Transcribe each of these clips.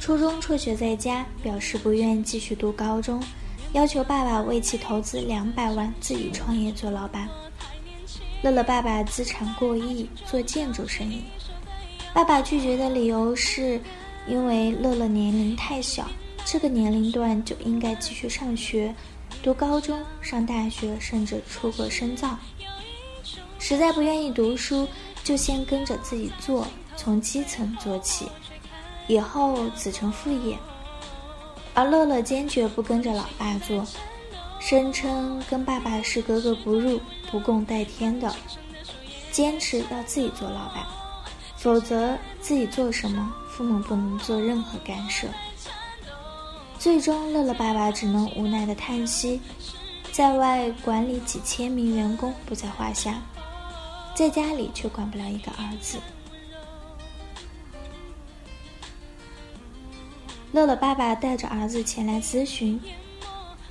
初中辍学在家，表示不愿继续读高中，要求爸爸为其投资两百万，自己创业做老板。乐乐爸爸资产过亿，做建筑生意。爸爸拒绝的理由是，因为乐乐年龄太小，这个年龄段就应该继续上学，读高中、上大学，甚至出国深造。实在不愿意读书，就先跟着自己做，从基层做起。以后子承父业，而乐乐坚决不跟着老爸做，声称跟爸爸是格格不入、不共戴天的，坚持要自己做老板，否则自己做什么，父母不能做任何干涉。最终，乐乐爸爸只能无奈的叹息，在外管理几千名员工不在话下，在家里却管不了一个儿子。乐乐爸爸带着儿子前来咨询，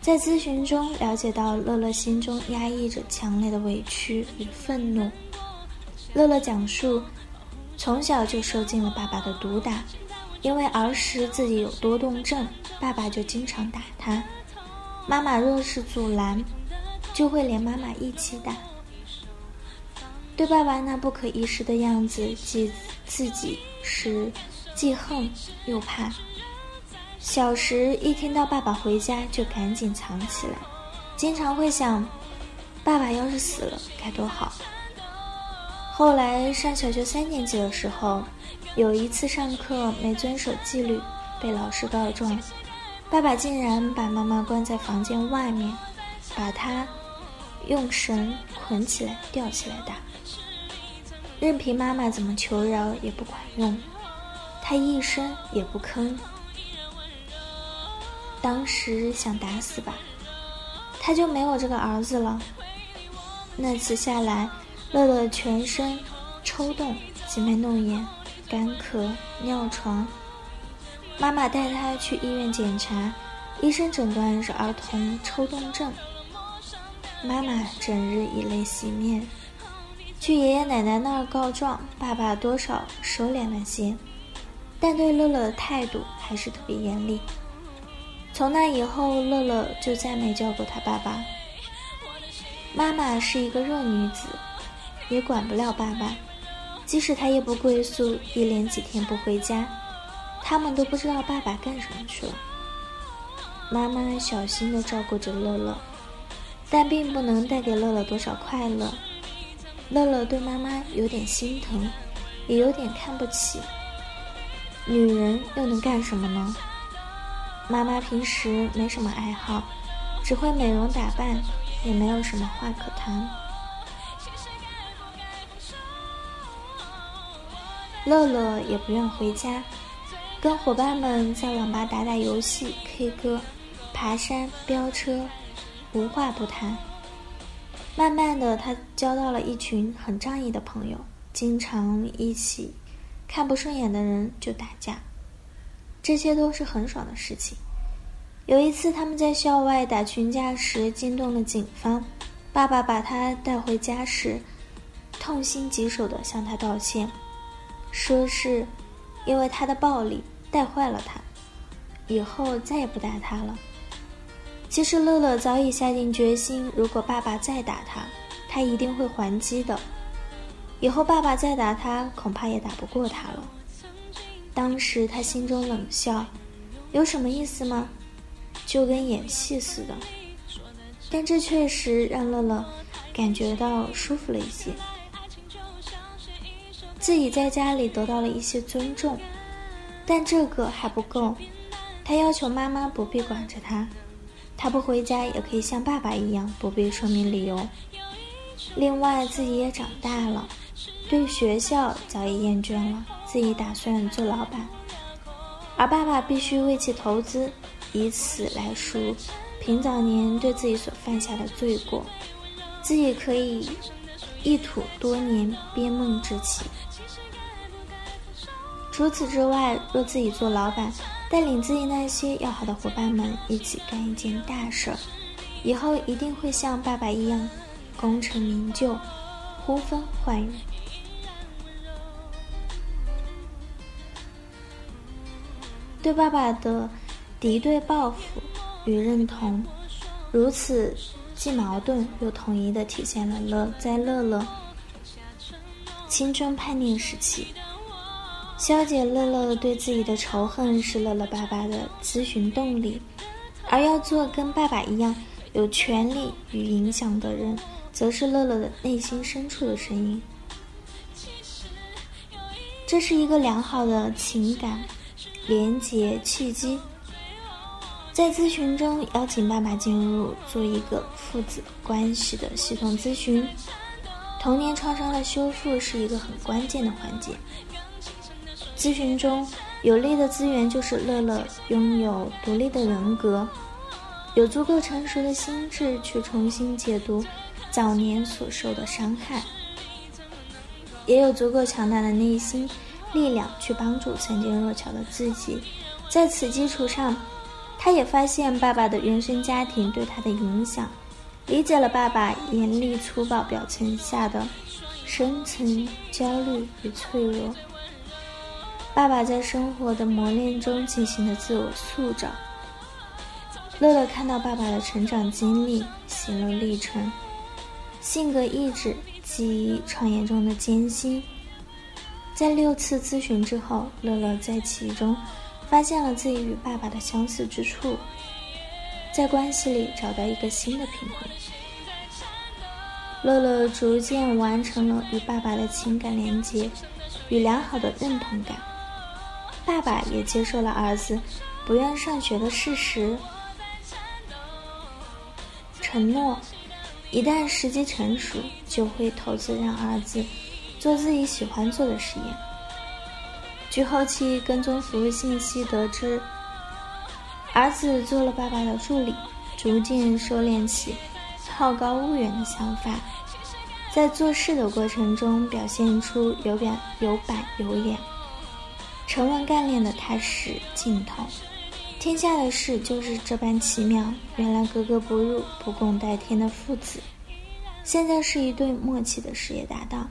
在咨询中了解到乐乐心中压抑着强烈的委屈与愤怒。乐乐讲述，从小就受尽了爸爸的毒打，因为儿时自己有多动症，爸爸就经常打他。妈妈若是阻拦，就会连妈妈一起打。对爸爸那不可一世的样子，既自己是既恨又怕。小时一听到爸爸回家就赶紧藏起来，经常会想，爸爸要是死了该多好。后来上小学三年级的时候，有一次上课没遵守纪律，被老师告状，爸爸竟然把妈妈关在房间外面，把她用绳捆起来吊起来打，任凭妈妈怎么求饶也不管用，他一声也不吭。当时想打死吧，他就没有这个儿子了。那次下来，乐乐全身抽动，挤眉弄眼，干咳，尿床。妈妈带他去医院检查，医生诊断是儿童抽动症。妈妈整日以泪洗面，去爷爷奶奶那儿告状，爸爸多少收敛了些，但对乐乐的态度还是特别严厉。从那以后，乐乐就再没叫过他爸爸。妈妈是一个弱女子，也管不了爸爸。即使他夜不归宿，一连几天不回家，他们都不知道爸爸干什么去了。妈妈小心地照顾着乐乐，但并不能带给乐乐多少快乐。乐乐对妈妈有点心疼，也有点看不起。女人又能干什么呢？妈妈平时没什么爱好，只会美容打扮，也没有什么话可谈。乐乐也不愿回家，跟伙伴们在网吧打打游戏、K 歌、爬山、飙车，无话不谈。慢慢的，他交到了一群很仗义的朋友，经常一起看不顺眼的人就打架。这些都是很爽的事情。有一次，他们在校外打群架时惊动了警方。爸爸把他带回家时，痛心疾首地向他道歉，说是因为他的暴力带坏了他，以后再也不打他了。其实，乐乐早已下定决心，如果爸爸再打他，他一定会还击的。以后爸爸再打他，恐怕也打不过他了。当时他心中冷笑：“有什么意思吗？就跟演戏似的。”但这确实让乐乐感觉到舒服了一些，自己在家里得到了一些尊重。但这个还不够，他要求妈妈不必管着他，他不回家也可以像爸爸一样，不必说明理由。另外，自己也长大了，对学校早已厌倦了。自己打算做老板，而爸爸必须为其投资，以此来赎平早年对自己所犯下的罪过，自己可以一吐多年憋闷之气。除此之外，若自己做老板，带领自己那些要好的伙伴们一起干一件大事儿，以后一定会像爸爸一样功成名就，呼风唤雨。对爸爸的敌对报复与认同，如此既矛盾又统一的体现了乐在乐乐青春叛逆时期。消解乐乐对自己的仇恨是乐乐爸爸的咨询动力，而要做跟爸爸一样有权利与影响的人，则是乐乐的内心深处的声音。这是一个良好的情感连接契机。在咨询中，邀请爸爸进入做一个父子关系的系统咨询。童年创伤的修复是一个很关键的环节。咨询中有利的资源就是乐乐拥有独立的人格，有足够成熟的心智去重新解读早年所受的伤害，也有足够强大的内心力量去帮助曾经弱小的自己。在此基础上，他也发现爸爸的原生家庭对他的影响，理解了爸爸严厉粗暴表情下的深层焦虑与脆弱。爸爸在生活的磨练中进行的自我塑造。乐乐看到爸爸的成长经历、心路历程、性格意志及创业中的艰辛。在六次咨询之后，乐乐在其中发现了自己与爸爸的相似之处，在关系里找到一个新的平衡。乐乐逐渐完成了与爸爸的情感连接与良好的认同感。爸爸也接受了儿子不愿上学的事实，承诺一旦时机成熟，就会投资让儿子做自己喜欢做的实验。据后期跟踪服务信息得知，儿子做了爸爸的助理，逐渐收敛起好高骛远的想法，在做事的过程中表现出有板有板有眼。沉稳干练的踏实劲头，天下的事就是这般奇妙。原来格格不入、不共戴天的父子，现在是一对默契的事业搭档。